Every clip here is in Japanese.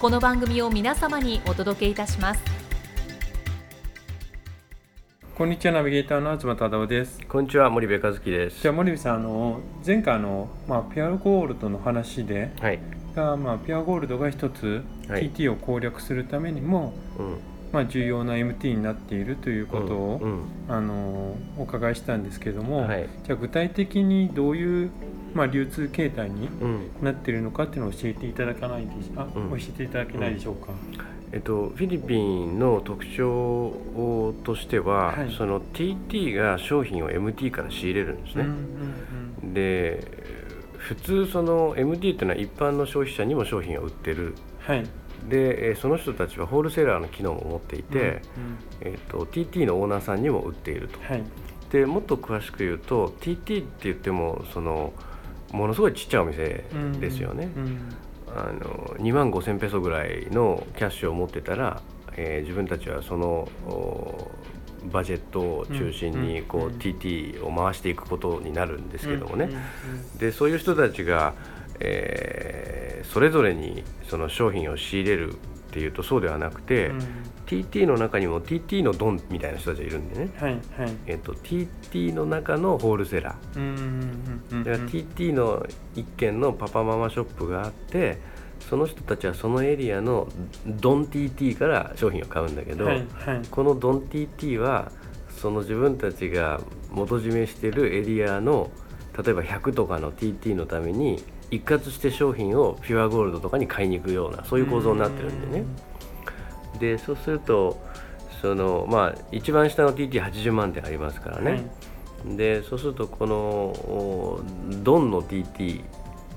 この番組を皆様にお届けいたします。こんにちはナビゲーターの東忠夫です。こんにちは森部和樹です。じゃあ森部さんあの前回のまあピュアゴールドの話で、はい。がまあピュアゴールドが一つはい。TT を攻略するためにも、うんまあ重要な MT になっているということを、うんうん。あのお伺いしたんですけども、はい。じゃあ具体的にどういうまあ流通形態にうん。なっているのかっていうのを教えていただかないでしあ、うん。教えていただけないでしょうか？えっと、フィリピンの特徴としては、はい。その TT が商品を MT から仕入れるんですね、うんうんで普通その MT っていうのは一般の消費者にも商品を売ってる。でえーその人たちはホールセラーの機能も持っていて、えっと TT のオーナーさんにも売っていると。はい。でもっと詳しく言うと TT って言ってもそのものすごいちっちゃいお店ですよね、うんあの2万5千ペソぐらいのキャッシュを持ってたら、えー自分たちはそのおバジェットを中心うんにこう、うん TT を回していくことになるんですけどもね、うんうん。でそういう人たちが、えーそれぞれにその商品を仕入れるっていうとそうではなくて、うん TT の中にも TT のドンみたいな人たちがいるんでね、はいはい。えっと TT の中のホールセラーだから TT の一軒のパパママショップがあってその人たちはそのエリアのドン TT から商品を買うんだけど、はいはい。このドン TT はその自分たちが元締めしてるエリアの例えば100とかの TT のために一括して商品をピュアゴールドとかに買いに行くようなそういう構造になってるんでね。でそうするとそのまあ一番下の TT80 万点ありますからね、はい。でそうするとこのおドンの TT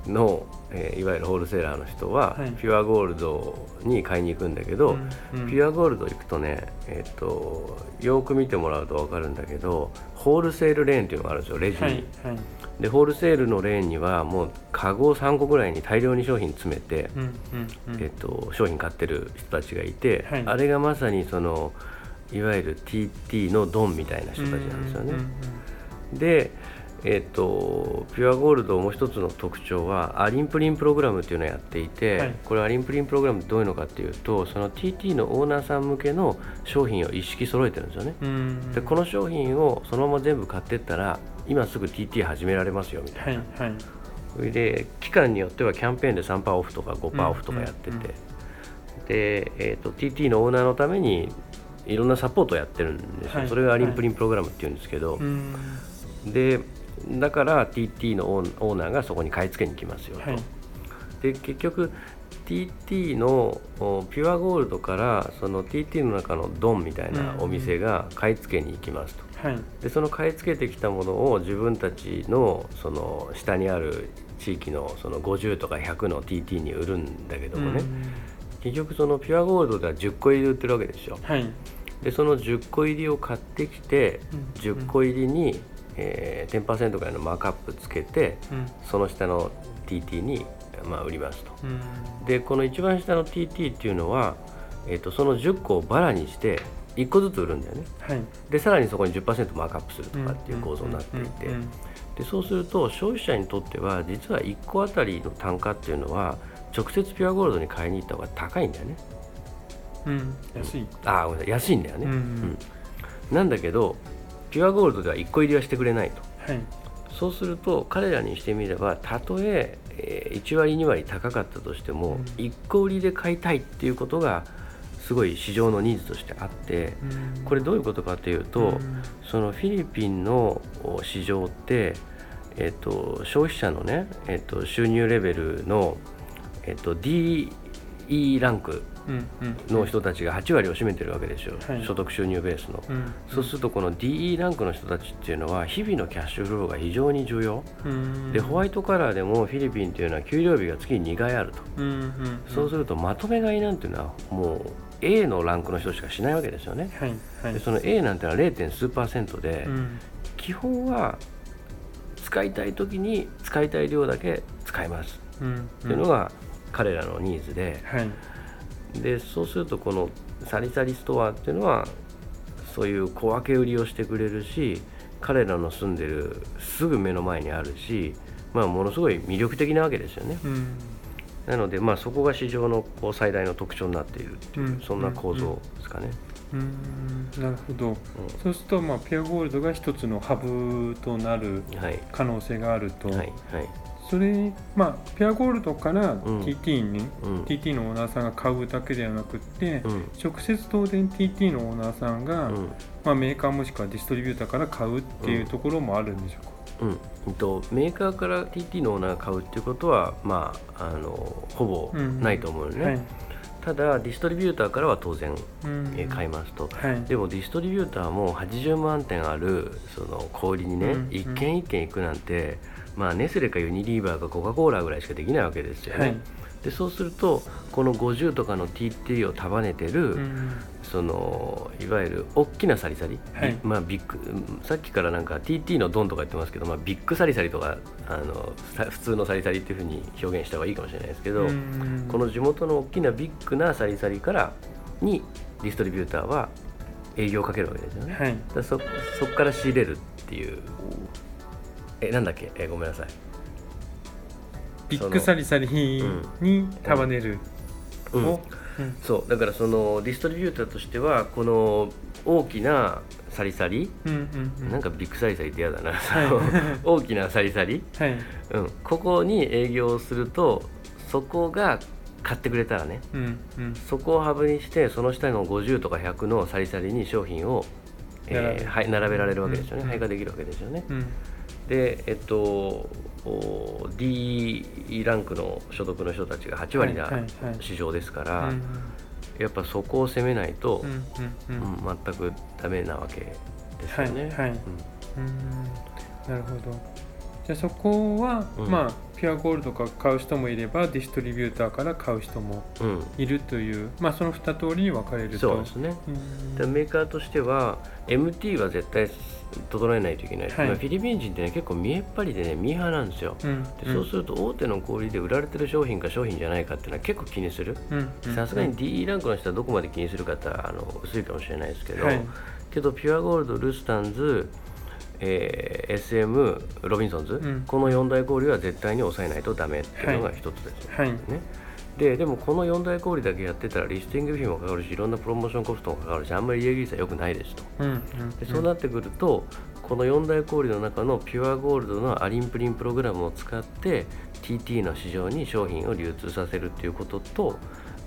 の、えーいわゆるホールセラーの人は、はい。ピュアゴールドに買いに行くんだけど、うんうん。ピュアゴールド行くとね、えっとよく見てもらうと分かるんだけどホールセールレーンっていうのがあるんですよレジに、はいはい。でホールセールのレーンにはもうカゴ3個ぐらいに大量に商品詰めて、うんうんうん。えっと、商品買ってる人たちがいて、はい。あれがまさにそのいわゆる TT のドンみたいな人たちなんですよね。うんうん。で、えっとピュアゴールドもう一つの特徴はアリンプリンプログラムっていうのをやっていて、はい。これアリンプリンプログラムどういうのかっていうとその TT のオーナーさん向けの商品を一式揃えてるんですよね。でこの商品をそのまま全部買ってったら今すぐ TT 始められますよみたいな。はいはい。それで期間によってはキャンペーンで3%オフとか5%オフとかやってて、で、えー、と TT のオーナーのためにいろんなサポートをやってるんですよ、はい。それがアリンプリンプログラムっていうんですけど、うん。でだから TT のオーナーがそこに買い付けに来ますよと、はい。で結局 TT のおピュアゴールドからその TT の中のドンみたいなお店が買い付けに行きますと、はい。でその買い付けてきたものを自分たちのその下にある地域のその50とか100の TT に売るんだけどもね、うん結局そのピュアゴールドでは10個入りで売ってるわけですよはい。でその10個入りを買ってきてうん10個入りに、えー10%ぐらいのマークアップつけてうん。その下の TT に、まあ、売りますと。うん。でこの一番下の TT っていうのは、えー、とその10個をバラにして1個ずつ売るんだよね。はい。でさらにそこに10%マークアップするとかっていう構造になっていて、でそうすると消費者にとっては実は1個あたりの単価っていうのは直接ピュアゴールドに買いに行った方が高いんだよね。うん。うん安い。あーごめんなさい。安いんだよね、うん。うん。なんだけどピュアゴールドでは1個入りはしてくれないと。はい。そうすると彼らにしてみればたとええー1割2割高かったとしても、うん。1個売りで買いたいっていうことがすごい市場のニーズとしてあってうん。これどういうことかというと、うん。そのフィリピンのお市場って、えっと消費者のね、えっと収入レベルの、えっと DE ランクの人たちが8割を占めてるわけですよ、はい。所得収入ベースの。うんそうするとこの DE ランクの人たちっていうのは日々のキャッシュフローが非常に重要。うん。でホワイトカラーでもフィリピンっていうのは給料日が月に2回あると。そうするとまとめ買いなんていうのはもう A のランクの人しかしないわけですよね。はいはい。でその A なんてのは 0. 数パーセントでうん。基本は使いたい時に使いたい量だけ使います。うん。っていうのが彼らのニーズで。はいでそうするとこのサリサリストアっていうのはそういう小分け売りをしてくれるし彼らの住んでるすぐ目の前にあるし、まあ、ものすごい魅力的なわけですよね。うん。なので、まあ、そこが市場のこう最大の特徴になっているっていう、うん。そんな構造ですかね。うん。なるほど。そうするとまあピュアゴールドが一つのハブとなるはい。可能性があると。はい。はいそれまあピュアゴールドからん。TT にうん。TT のオーナーさんが買うだけではなくってうん。直接当然 TT のオーナーさんがうん。まあメーカーもしくはディストリビューターから買うっていうところもあるんでしょうか？うん。えっと、メーカーから TT のオーナーが買うっていうことは、まあ、あのほぼないと思うよね、はいただディストリビューターからは当然、うん。えー買いますと、はい。でもディストリビューターも80万点あるその小売りにね、うん。一軒一軒行くなんて、まあ、ネスレかユニリーバーかコカ・コーラぐらいしかできないわけですよね、はいでそうするとこの50とかの TT を束ねてる、うんそのいわゆる大きなサリサリ、はい。まあ、ビッグさっきからなんか TT のドンとか言ってますけど、まあ、 big sari-sari とかあのさ普通の sari-sari っていうふうに表現した方がいいかもしれないですけど、うんこの地元の大きなビッグな sari-sari からにディストリビューターは営業をかけるわけですよね。はい。だそこから仕入れるっていう。えなんだっけ？えごめんなさい big sari-sari に束ねる。うん。をうん。そう。だからそのディストリビューターとしてはこの大きなサリサリ。うんうんうん。なんかビッグサリサリって嫌だな、はい。大きなサリサリ、はい。うん、ここに営業をするとそこが買ってくれたらね。うんうん。そこをハブにしてその下の50とか100のサリサリに商品を、え並べーはい、並べられるわけですよね、うん配下できるわけですよね。うん。でえっとお D ランクの所得の人たちが8割な市場ですから、うんやっぱそこを攻めないと、うんうん全くダメなわけですよね。はいはいうん。うん。なるほどじゃあそこは、うん。まあピュアゴールドから買う人もいればディストリビューターから買う人もうん。いるというまあその2通りに分かれると。そうですね。うん。でメーカーとしては MT は絶対整えないといけない、はい。まあフィリピン人ってね結構見えっ張りでねミーハーなんですよ、うん。でそうすると大手の小売りで売られてる商品か商品じゃないかっていうのは結構気にする。うん。さすがに DE ランクの人はどこまで気にするかってあの薄いかもしれないですけど、はい。けどピュアゴールドルスタンズ、えー SM ロビンソンズ、うん。この4大小売は絶対に抑えないとダメっていうのが一つですよはい。ね。ででもこの4大小売だけやってたらリスティング費もかかるしいろんなプロモーションコストもかかるしあんまり利益率は良くないですと。うんうんでそうなってくるとこの4大小売の中のピュアゴールドの Aling Puring プログラムを使って TT の市場に商品を流通させるっていうことと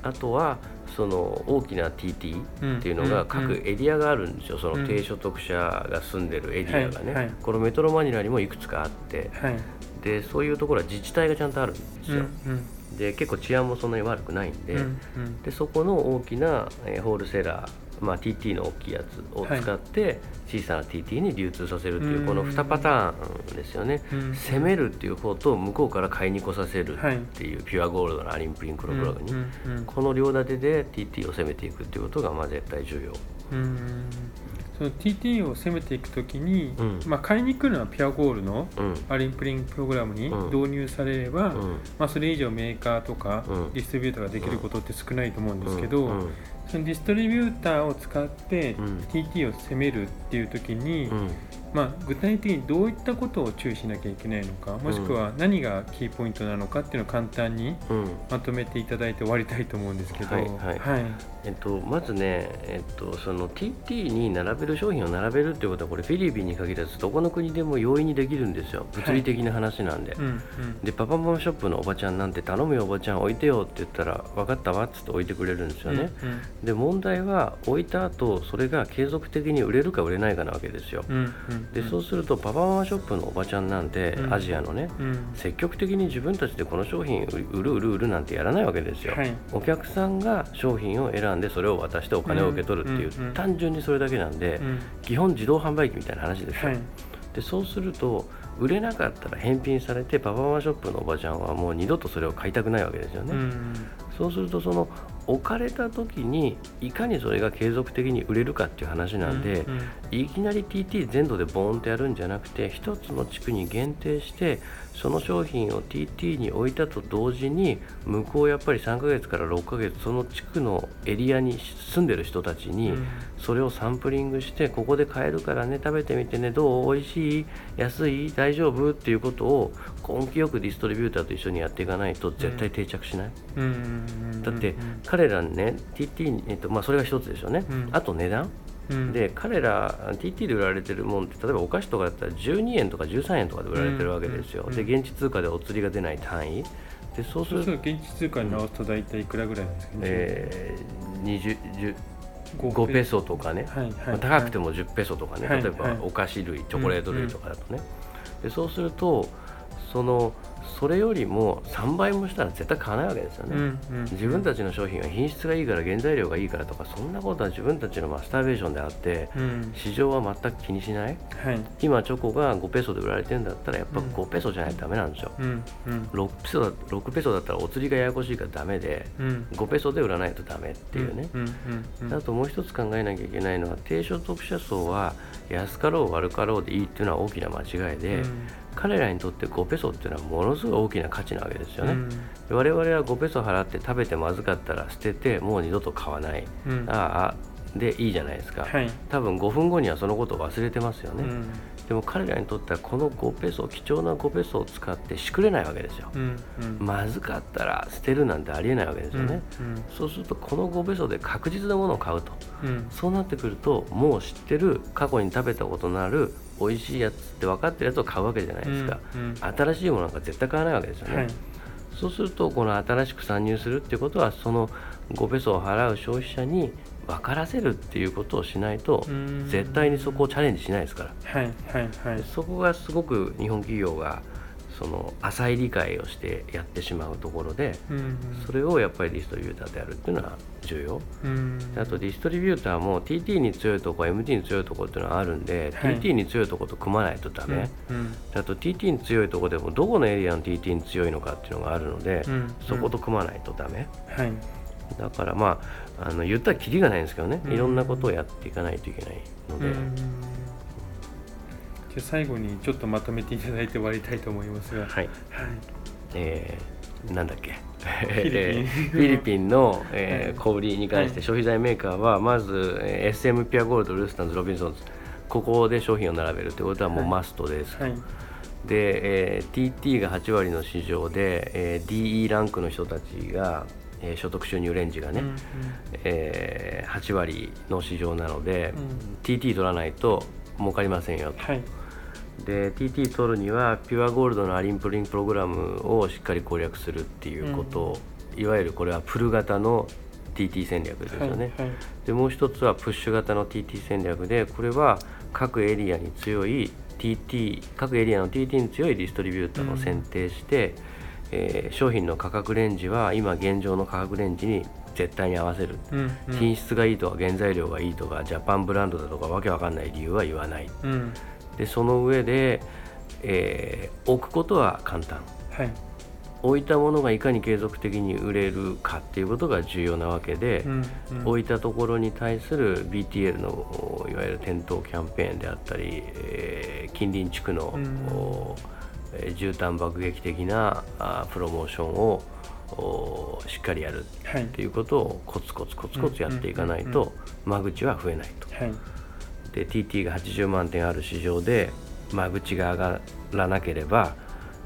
あとはその大きな TT っていうのが各エリアがあるんですよ、その低所得者が住んでるエリアがね、はいはいこのメトロマニラにもいくつかあって。はい。でそういうところは自治体がちゃんとあるんですうんよ、うん。で結構治安もそんなに悪くないんで,、でそこの大きな、えーホールセラー、まあ、TT の大きいやつを使って、小さな TT に流通させるっていううん。この2パターンですよね、うん。攻めるっていう方と向こうから買いに来させるはいっていうピュアゴールドのアリンプリンクログラムに、この両立てで TT を攻めていくっていうことがまあ絶対重要。うん。その TT を攻めていくときに、うん。まあ、買いに来るのはピュアゴールのうん。アリンプリンプログラムにうん。導入されれば、うん。まあ、それ以上メーカーとかうん。ディストリビューターができることって少ないと思うんですけど、うんそのディストリビューターを使ってうん。TT を攻めるっていう時に、うん。まあ、具体的にどういったことを注意しなきゃいけないのかもしくは何がキーポイントなのかっていうのを簡単にうん。まとめていただいて終わりたいと思うんですけど、はいはい。えっと、まずね、えっと、その TT に並べる商品を並べるっていうことはこれフィリピンに限らずどこの国でも容易にできるんですよ。物理的な話なんで、うんうん。でパパママショップのおばちゃんなんて頼むよおばちゃん置いてよって言ったら分かったわっつって置いてくれるんですよね、うんで問題は置いた後それが継続的に売れるか売れないかなわけですよ、うんうんでそうするとパパママショップのおばちゃんなんて、うん。アジアのねうん。積極的に自分たちでこの商品売る売る売るなんてやらないわけですよ、はい。お客さんが商品を選んでそれを渡してお金を受け取るっていう、うんうん。うん単純にそれだけなんで、うん。基本自動販売機みたいな話ですよ、はい。でそうすると売れなかったら返品されてパパママショップのおばちゃんはもう二度とそれを買いたくないわけですよね、うん。そうするとその置かれた時にいかにそれが継続的に売れるかっていう話なんで、うんいきなり TT 全土でボーンとやるんじゃなくて一つの地区に限定してその商品を TT に置いたと同時に向こうやっぱり3ヶ月から6ヶ月その地区のエリアに住んでる人たちにうん。それをサンプリングしてここで買えるからね食べてみてねどう？美味しい？安い？大丈夫？っていうことを根気よくディストリビューターと一緒にやっていかないと絶対定着しない、うんうん。だって彼らね TT に、えっとまあ、それが一つですよね、うん。あと値段。うん。で彼ら TT で売られてるもんって例えばお菓子とかだったら12円とか13円とかで売られてるわけですよ、うん。で現地通貨でお釣りが出ない単位。でそうすると、現地通貨に直すと大体いくらぐらいですか？ね、えー、20 10 5 5ペソとかね、はいはいまあ高くても10ペソとかね、はい例えばはいお菓子類チョコレート類とかだとね、でそうするとそのそれよりも3倍もしたら絶対買わないわけですよね、うんうん自分たちの商品は品質がいいから原材料がいいからとかそんなことは自分たちのマスターベーションであってうん。市場は全く気にしない。はい。今チョコが5ペソで売られてるんだったらやっぱうん。5ペソじゃないとダメなんですよ、うんうん。6ペソだ6ペソだったらお釣りがややこしいからダメでうん。5ペソで売らないとダメっていうね、あともう一つ考えなきゃいけないのは低所得者層は安かろう悪かろうでいいっていうのは大きな間違いで、彼らにとって5ペソっていうのはものすごい大きな価値なわけですよね、我々は5ペソ払って食べてまずかったら捨ててもう二度と買わない、うん。うんああでいいじゃないですか、はい。多分5分後にはそのことを忘れてますよね、うんでも彼らにとってはこの5ペソ貴重な5ペソを使ってしくれないわけですよ、うんうん。まずかったら捨てるなんてありえないわけですよね、うんそうするとこの5ペソで確実なものを買うと。うん。そうなってくるともう知ってる過去に食べたことのある美味しいやつって分かってるやつを買うわけじゃないですか、うんうん。新しいものなんか絶対買わないわけですよね、はい。そうするとこの新しく参入するっていうことはその5ペソを払う消費者に分からせるっていうことをしないとうん。絶対にそこをチャレンジしないですから。はいはいはい。そこがすごく日本企業がその浅い理解をしてやってしまうところでうんそれをやっぱりディストリビューターでやるっていうのは重要。うん。であとディストリビューターも TT に強いとこ MT に強いとこっていうのはあるんで、はい。TT に強いとこと組まないとダメ、うんであと TT に強いとこでもどこのエリアの TT に強いのかっていうのがあるので、うん。そこと組まないとダメ。はいだからまああの言ったらキリがないんですけどね、うん。いろんなことをやっていかないといけないので、うん。じゃあ最後にちょっとまとめていただいて終わりたいと思いますが、はい。はい。えーなんだっけ。フィリピン。の、えーはい。小売りに関してはい消費財メーカーはまず、えー SM ピュアゴールドルースタンズロビンソンズ。ここで商品を並べるということはもうはい。マストです、はい。で、えー TT が8割の市場で、えー DE ランクの人たちが、えー所得収入レンジがね、うんえー8割の市場なので、うん。TT 取らないと儲かりませんよと。はい。で TT 取るにはピュアゴールドのアリンプリンプログラムをしっかり攻略するっていうこと。を、いわゆるこれはプル型の TT 戦略ですよね、はいはい。でもう一つはプッシュ型の TT 戦略でこれは各エリアに強い TT 各エリアの TT に強いディストリビューターを選定して、えー商品の価格レンジは今現状の価格レンジに絶対に合わせる、うんうん。品質がいいとか原材料がいいとかジャパンブランドだとかわけわかんない理由は言わない。うん。でその上で、えー置くことは簡単。はい。置いたものがいかに継続的に売れるかっていうことが重要なわけで、うんうん。置いたところに対する BTL のおいわゆる店頭キャンペーンであったり、えー近隣地区の、うん。おえー絨毯爆撃的なあプロモーションをおしっかりやるはい。っていうことをコツコツコツコツやっていかないと間口は増えないと。はい。で TT が80万点ある市場で間口が上がらなければ、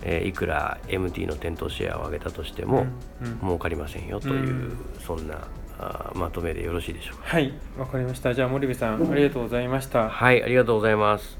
えーいくら MT の店頭シェアを上げたとしても、うんうん。儲かりませんよという、うん。そんなあーまとめでよろしいでしょうか。はい。わかりました。じゃあ森部さんありがとうございました。はいありがとうございます